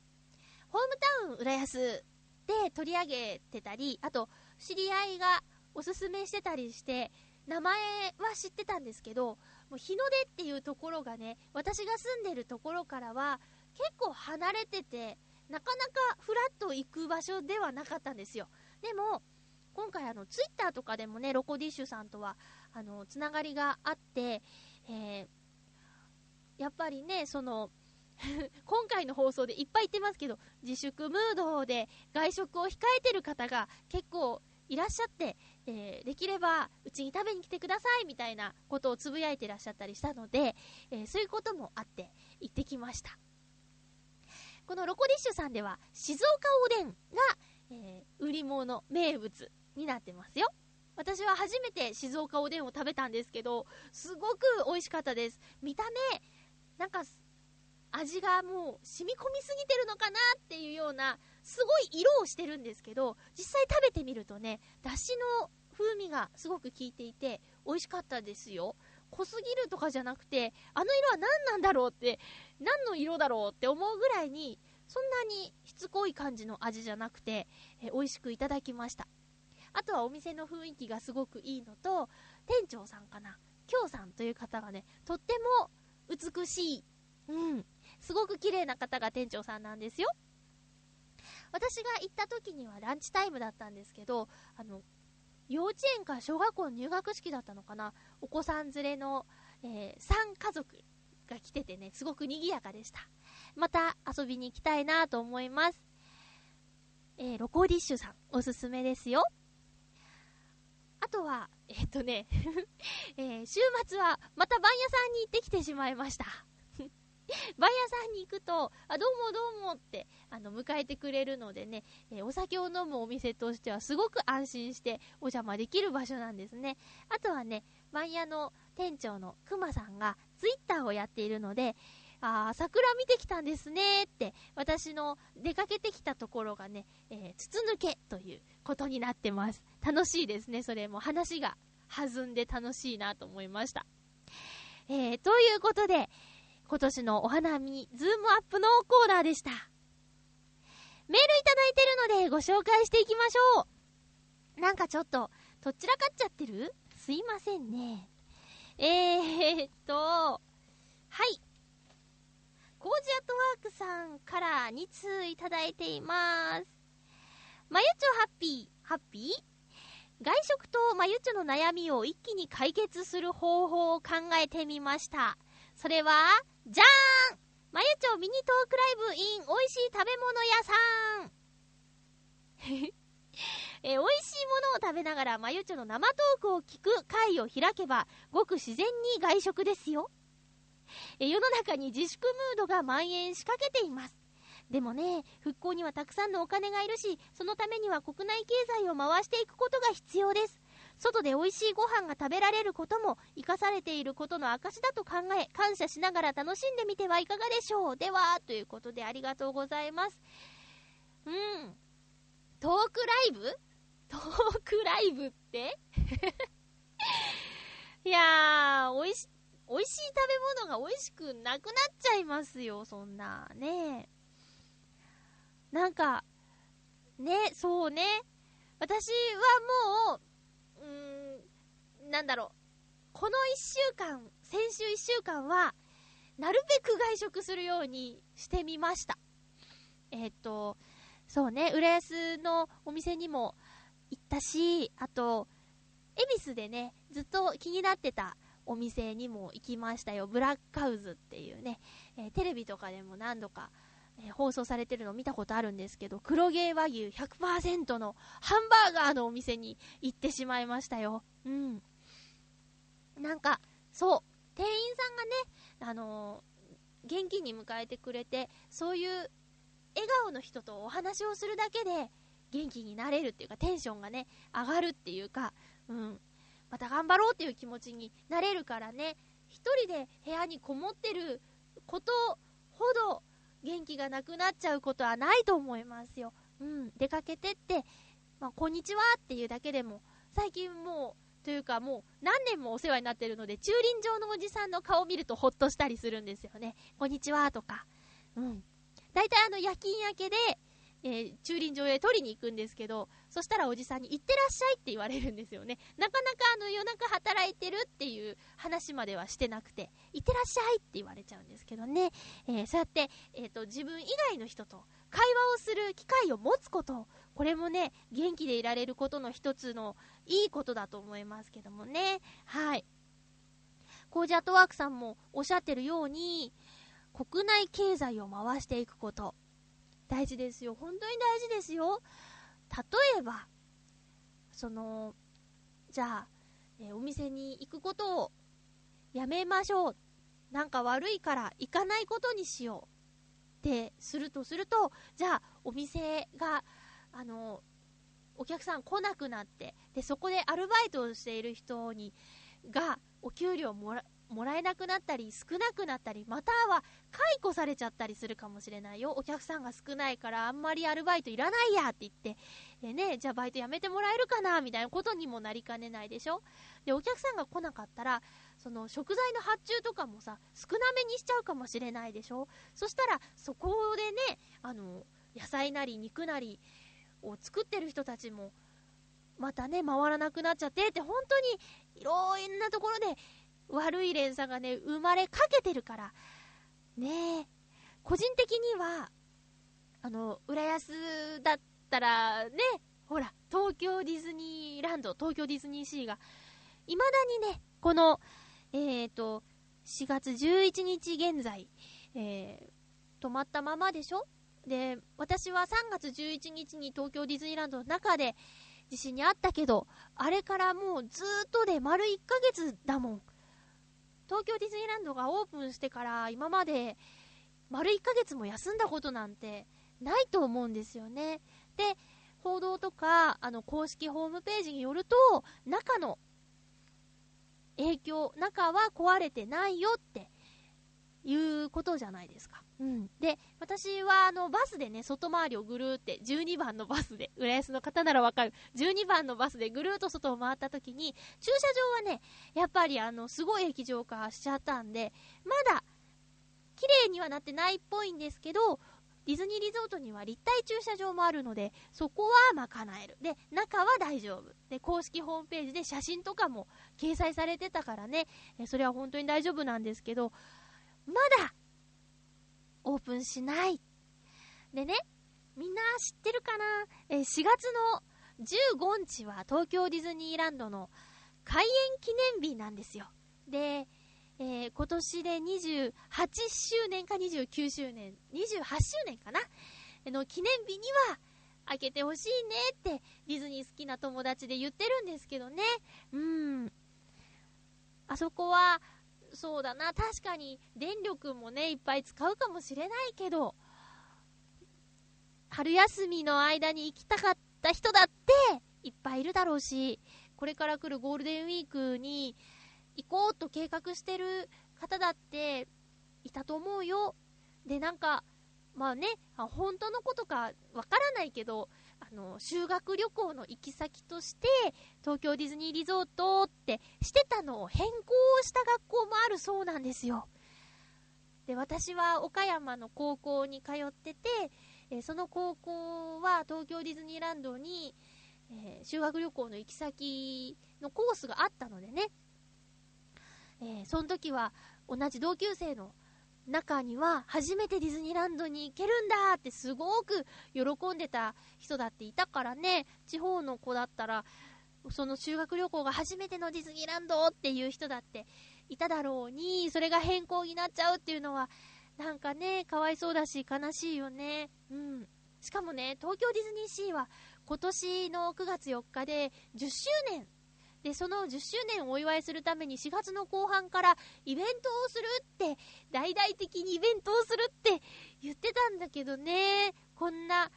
[SPEAKER 1] ホームタウン浦安で取り上げてたり、あと知り合いがおすすめしてたりして、名前は知ってたんですけど、もう日の出っていうところがね、私が住んでるところからは結構離れてて、なかなかフラッと行く場所ではなかったんですよ。でも、今回あの、ツイッターとかでもね、ロコディッシュさんとは、あの、つながりがあって、えーやっぱりね、その、今回の放送でいっぱい言ってますけど、自粛ムードで外食を控えてる方が結構いらっしゃって、えーできればうちに食べに来てくださいみたいなことをつぶやいてらっしゃったりしたので、えーそういうこともあって行ってきました。このロコディッシュさんでは静岡おでんが、えー売り物、名物になってますよ。私は初めて静岡おでんを食べたんですけど、すごく美味しかったです。見た目、なんか、味がもう染み込みすぎてるのかなっていうような、すごい色をしてるんですけど、実際食べてみるとね、だしの風味がすごく効いていて、美味しかったですよ。濃すぎるとかじゃなくて、あの色は何なんだろうって、何の色だろうって思うぐらいに、そんなにしつこい感じの味じゃなくて、え美味しくいただきました。あとはお店の雰囲気がすごくいいのと、店長さんかな、京さんという方がね、とっても美しい、うん、すごく綺麗な方が店長さんなんですよ。私が行った時にはランチタイムだったんですけど、あの、幼稚園か小学校の入学式だったのかな、お子さん連れの、えー、3家族が来ててね、すごく賑やかでした。また遊びに行きたいなと思います。えー、ロコディッシュさん、おすすめですよ。あとは、えっとね、えー週末はまた番屋さんに行ってきてしまいました。番屋さんに行くと、あ、どうもどうもって、あの、迎えてくれるのでね、えーお酒を飲むお店としてはすごく安心してお邪魔できる場所なんですね。あとはね、番屋の店長のくまさんがツイッターをやっているので、あー桜見てきたんですねって、私の出かけてきたところがね、えー筒抜けということになってます。楽しいですね、それも話が弾んで楽しいなと思いました。えー、ということで、今年のお花見、ズームアップのコーナーでした。メールいただいてるのでご紹介していきましょう。なんかちょっと、とっちらかっちゃってる？すいませんね。えーっと、はい。コージアットワークさんから2通いただいています。まゆちょハッピー、ハッピー？外食とまゆちょの悩みを一気に解決する方法を考えてみました。それは、じゃーんまゆちょミニトークライブ in 美味しい食べ物屋さん え美味しいものを食べながらまゆちょの生トークを聞く会を開けば、ごく自然に外食ですよ。え世の中に自粛ムードが蔓延しかけています。でもね、復興にはたくさんのお金がいるし、そのためには国内経済を回していくことが必要です。外で美味しいご飯が食べられることも生かされていることの証だと考え、感謝しながら楽しんでみてはいかがでしょう。では、ということでありがとうございます。うん。トークライブ？トークライブって？いやー、おいし、美味しい食べ物が美味しくなくなっちゃいますよ、そんな。ねなんか、ね、そうね。私はもう、うーん、なんだろう。この一週間、先週一週間は、なるべく外食するようにしてみました。えっ、と、そうね、浦安のお店にも行ったし、あと、恵比寿でね、ずっと気になってたお店にも行きましたよ。ブラックハウズっていうね、えーテレビとかでも何度か、えー放送されてるの見たことあるんですけど、黒毛和牛100%のハンバーガーのお店に行ってしまいましたよ。うん。なんか、そう、店員さんがね、あのー元気に迎えてくれて、そういう笑顔の人とお話をするだけで元気になれるっていうか、テンションがね、上がるっていうか、うん。また頑張ろうっていう気持ちになれるからね、一人で部屋にこもってることほど元気がなくなっちゃうことはないと思いますよ。うん。出かけてって、まあ、こんにちはっていうだけでも、最近もう、というかもう何年もお世話になってるので、駐輪場のおじさんの顔を見るとほっとしたりするんですよね。こんにちはとか。うん。大体あの夜勤明けで、えー駐輪場へ取りに行くんですけど、そしたらおじさんに行ってらっしゃいって言われるんですよね。なかなかあの夜中働いてるっていう話まではしてなくて、行ってらっしゃいって言われちゃうんですけどね。えーそうやって、えっ、と、自分以外の人と会話をする機会を持つこと、これもね、元気でいられることの一つのいいことだと思いますけどもね。はい。コージアットワークさんもおっしゃってるように、国内経済を回していくこと。大事ですよ。本当に大事ですよ。例えば、その、じゃあ、えお店に行くことをやめましょう。なんか悪いから行かないことにしよう。ってするとすると、じゃあ、お店が、あの、お客さん来なくなって、で、そこでアルバイトをしている人に、が、お給料もら、もらえなくなったり、少なくなったり、または解雇されちゃったりするかもしれないよ。お客さんが少ないから、あんまりアルバイトいらないやって言って、でね、じゃあバイトやめてもらえるかなみたいなことにもなりかねないでしょ？で、お客さんが来なかったら、その食材の発注とかもさ、少なめにしちゃうかもしれないでしょ？そしたら、そこでね、あの、野菜なり肉なりを作ってる人たちも、またね、回らなくなっちゃってって、本当にいろんなところで悪い連鎖がね、生まれかけてるから、ね、個人的には、あの、浦安だったらね、ほら、東京ディズニーランド、東京ディズニーシーが、未だにね、この、えっ、と、4月11日現在、えー、止まったままでしょ？で、私は3月11日に東京ディズニーランドの中で地震にあったけど、あれからもうずっとで丸1ヶ月だもん。東京ディズニーランドがオープンしてから今まで丸1ヶ月も休んだことなんてないと思うんですよね。で、報道とか、あの、公式ホームページによると、中の影響、中は壊れてないよっていうことじゃないですか。うん。で、私はあの、バスでね、外回りをぐるーって、12番のバスで、浦安の方ならわかる、12番のバスでぐるーっと外を回った時に、駐車場はね、やっぱりあの、すごい液状化しちゃったんで、まだ、綺麗にはなってないっぽいんですけど、ディズニーリゾートには立体駐車場もあるので、そこは賄える。で、中は大丈夫。で、公式ホームページで写真とかも掲載されてたからね、えそれは本当に大丈夫なんですけど、まだ、オープンしない。でね、みんな知ってるかな？え4月の15日は東京ディズニーランドの開園記念日なんですよ。で、えー今年で28周年か29周年、28周年かな？の記念日には開けてほしいねってディズニー好きな友達で言ってるんですけどね。うん。あそこは、そうだな、確かに電力もね、いっぱい使うかもしれないけど、春休みの間に行きたかった人だっていっぱいいるだろうし、これから来るゴールデンウィークに行こうと計画してる方だっていたと思うよ。で、なんか、まあね、本当のことかわからないけど、あの、修学旅行の行き先として、東京ディズニーリゾートってしてたのを変更した学校もあるそうなんですよ。で、私は岡山の高校に通ってて、えその高校は東京ディズニーランドに、えー修学旅行の行き先のコースがあったのでね、えーその時は同じ同級生の中には初めてディズニーランドに行けるんだってすごく喜んでた人だっていたからね、地方の子だったら、その修学旅行が初めてのディズニーランドっていう人だっていただろうに、それが変更になっちゃうっていうのは、なんかね、かわいそうだし悲しいよね。うん。しかもね、東京ディズニーシーは今年の9月4日で10周年で、その10周年をお祝いするために4月の後半からイベントをするって、大々的にイベントをするって言ってたんだけどね、こんな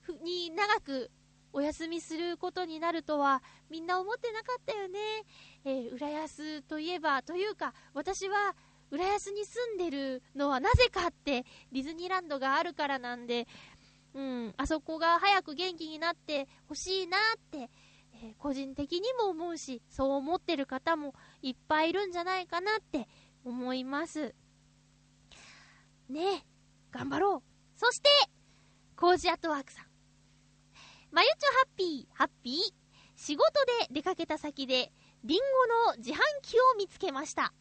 [SPEAKER 1] ふに長くお休みすることになるとはみんな思ってなかったよね。えー浦安といえば、というか、私は浦安に住んでるのはなぜかって、ディズニーランドがあるからなんで、うん、あそこが早く元気になってほしいなって、えー個人的にも思うし、そう思ってる方もいっぱいいるんじゃないかなって思います。ねえ、頑張ろう。そして、コージアットワークさん。まゆちょハッピー、ハッピー。仕事で出かけた先で、リンゴの自販機を見つけました。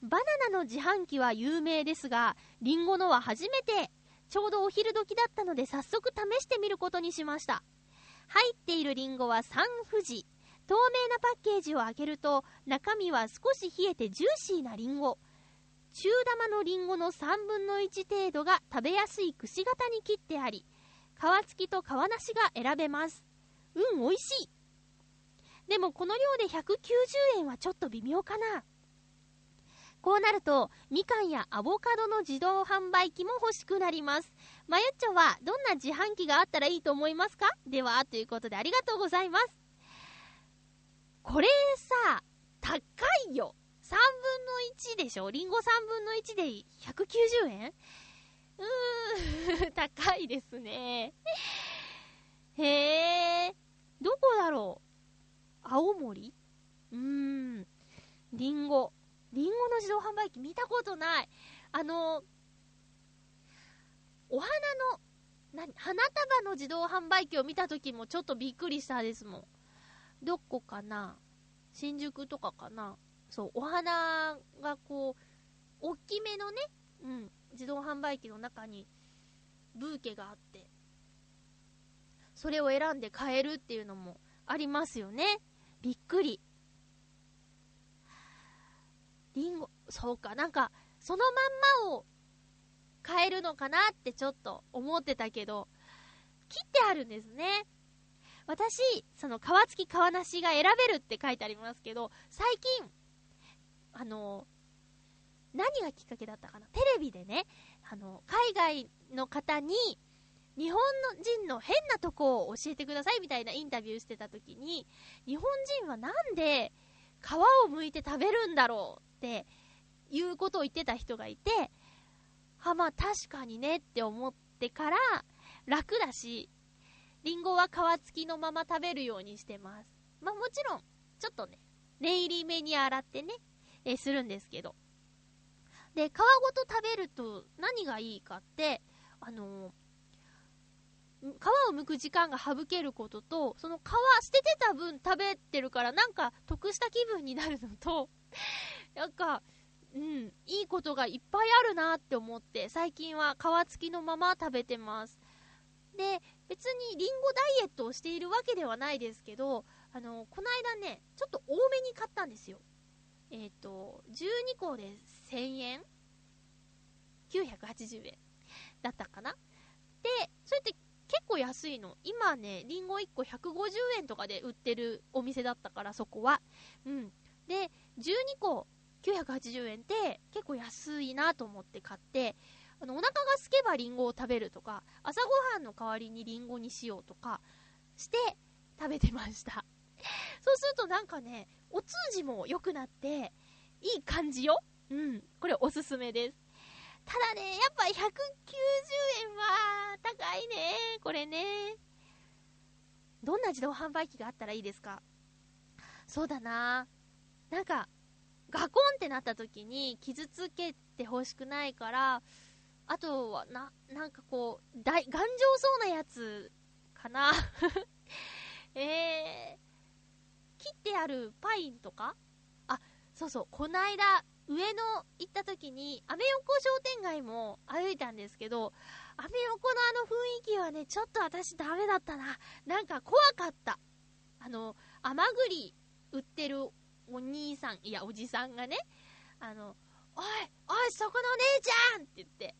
[SPEAKER 1] バナナの自販機は有名ですが、リンゴのは初めて。ちょうどお昼時だったので早速試してみることにしました。入っているリンゴはサンフジ。透明なパッケージを開けると、中身は少し冷えてジューシーなリンゴ。中玉のリンゴの3分の1程度が食べやすいくし形に切ってあり、皮付きと皮なしが選べます。うん、美味しい。でもこの量で190円はちょっと微妙かな。こうなると、みかんやアボカドの自動販売機も欲しくなります。まゆっちょはどんな自販機があったらいいと思いますか？では、ということでありがとうございます。これさ、高いよ。3分の1でしょ？リンゴ3分の1で190円？うーん、高いですね。へえ、どこだろう？青森？うーん、リンゴ。リンゴの自動販売機見たことない。あの、お花の、な花束の自動販売機を見た時もちょっとびっくりしたですもん。どこかな新宿とかかなそう、お花がこう、大きめのね、うん、自動販売機の中にブーケがあって、それを選んで買えるっていうのもありますよね。びっくり。リンゴ、そうか、なんか、そのまんまを買えるのかなってちょっと思ってたけど、切ってあるんですね。私、その皮付き皮なしが選べるって書いてありますけど、最近、あの、何がきっかけだったかな？テレビでね、あの、海外の方に、日本人の変なとこを教えてくださいみたいなインタビューしてた時に、日本人はなんで皮を剥いて食べるんだろうっていうことを言ってた人がいて、は、まあ確かにねって思ってから楽だし、リンゴは皮付きのまま食べるようにしてます。まあもちろん、ちょっとね、念入りめに洗ってね、えするんですけど。で、皮ごと食べると何がいいかって、あのー皮を剥く時間が省けることと、その皮捨ててた分食べてるからなんか得した気分になるのと、なんか、うん、いいことがいっぱいあるなって思って、最近は皮付きのまま食べてます。で、別にリンゴダイエットをしているわけではないですけど、あの、この間ね、ちょっと多めに買ったんですよ。えっ、と、12個で1000円 ?980 円だったかな？で、それって結構安いの。今ね、リンゴ1個150円とかで売ってるお店だったから、そこは。うん。で、12個980円って結構安いなと思って買って、あの、お腹が空けばリンゴを食べるとか、朝ごはんの代わりにリンゴにしようとかして食べてました。そうするとなんかね、お通じも良くなって、いい感じよ。うん。これおすすめです。ただね、やっぱ190円は高いね。これね。どんな自動販売機があったらいいですか？そうだななんか、ガコンってなった時に傷つけてほしくないから、あとは、な、なんかこう、大、頑丈そうなやつかな えー、切ってあるパインとか？あ、そうそう、こないだ、上野行った時に、アメ横商店街も歩いたんですけど、アメ横のあの雰囲気はね、ちょっと私ダメだったな。なんか怖かった。あの、甘栗売ってるお兄さん、いや、おじさんがね、あの、おい、おい、そこのお姉ちゃんって言って、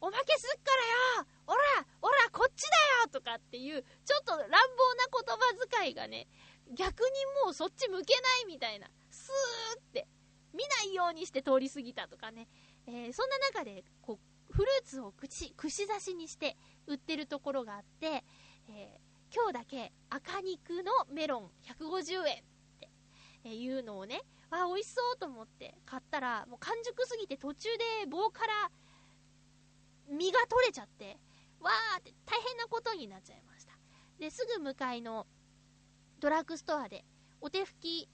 [SPEAKER 1] おまけすっからよおらおらこっちだよとかっていう、ちょっと乱暴な言葉遣いがね、逆にもうそっち向けないみたいな、スーって、見ないようにして通り過ぎたとかね、えーそんな中で、こう、フルーツを串、串刺しにして売ってるところがあって、えー今日だけ赤肉のメロン150円ってえいうのをね、あ、美味しそうと思って買ったら、もう完熟すぎて途中で棒から実が取れちゃって、わーって大変なことになっちゃいました。で、すぐ向かいのドラッグストアでお手拭き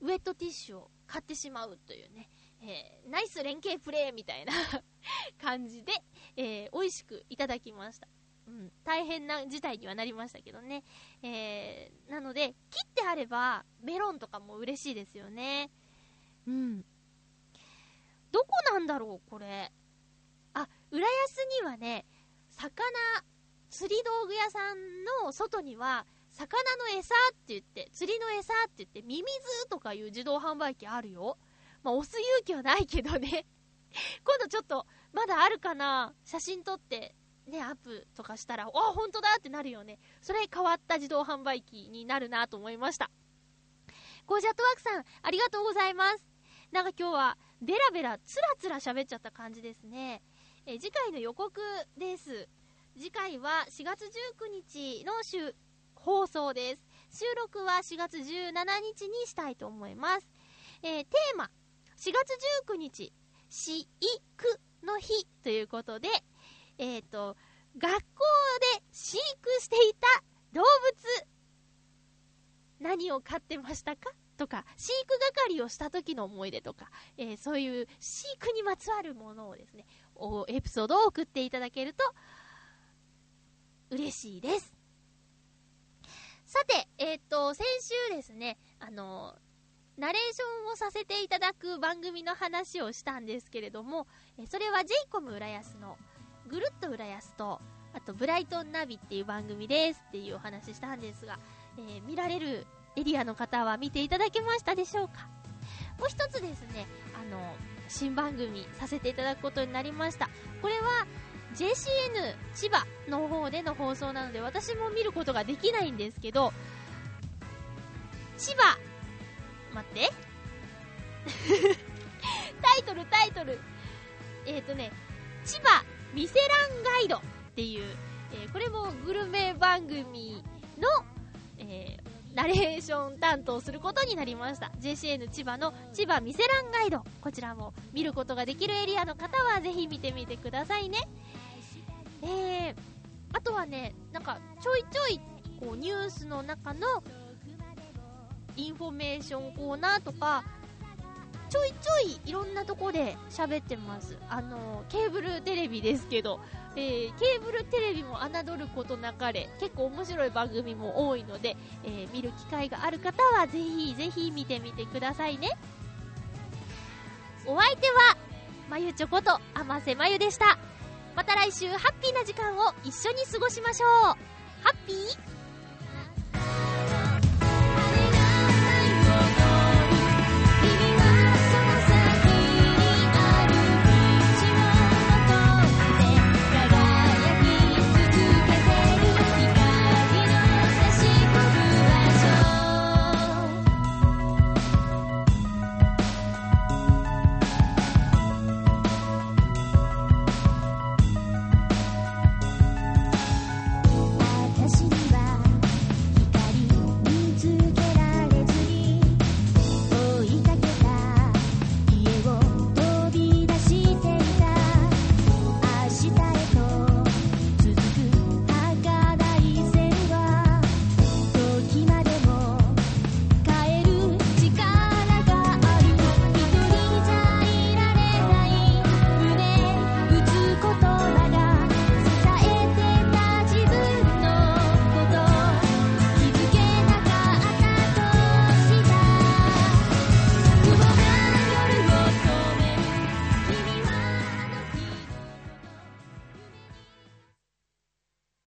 [SPEAKER 1] ウェットティッシュを買ってしまうというね、えーナイス連携プレーみたいな 感じで、えー美味しくいただきました。うん、大変な事態にはなりましたけどね。えーなので、切ってあれば、メロンとかも嬉しいですよね。うん。どこなんだろう、これ。あ、浦安にはね、魚、釣り道具屋さんの外には、魚の餌って言って、釣りの餌って言って、ミミズとかいう自動販売機あるよ。まあ、押す勇気はないけどね。今度ちょっと、まだあるかな写真撮って、ね、アップとかしたら、あ、本当だってなるよね。それ変わった自動販売機になるなと思いました。ゴージャットワークさん、ありがとうございます。なんか今日は、ベラベラ、つらつら喋っちゃった感じですね。え次回の予告です。次回は4月19日の週、放送です。収録は4月17日にしたいと思います。えーテーマ、4月19日、飼育の日ということで、えっ、と、学校で飼育していた動物、何を飼ってましたか？とか、飼育係をした時の思い出とか、えーそういう飼育にまつわるものをですね、エピソードを送っていただけると、嬉しいです。さて、えっ、と、先週ですね、あの、ナレーションをさせていただく番組の話をしたんですけれども、えそれは j イコム浦安のぐるっと浦安と、あとブライトンナビっていう番組ですっていうお話したんですが、えー見られるエリアの方は見ていただけましたでしょうか？もう一つですね、あの、新番組させていただくことになりました。これは JCN 千葉の方での放送なので私も見ることができないんですけど、千葉、待って。タイトル、タイトル。えっ、ー、とね、千葉ミセランガイドっていう、えーこれもグルメ番組の、えーナレーション担当することになりました。JCN 千葉の千葉ミセランガイド。こちらも見ることができるエリアの方はぜひ見てみてくださいね。えー、あとはね、なんかちょいちょいこうニュースの中のインフォメーションコーナーとか、ちょいちょいいろんなとこで喋ってます。あの、ケーブルテレビですけど、えーケーブルテレビも侮ることなかれ、結構面白い番組も多いので、えー見る機会がある方はぜひぜひ見てみてくださいね。お相手は、まゆちょこと、天瀬まゆでした。また来週ハッピーな時間を一緒に過ごしましょう。ハッピー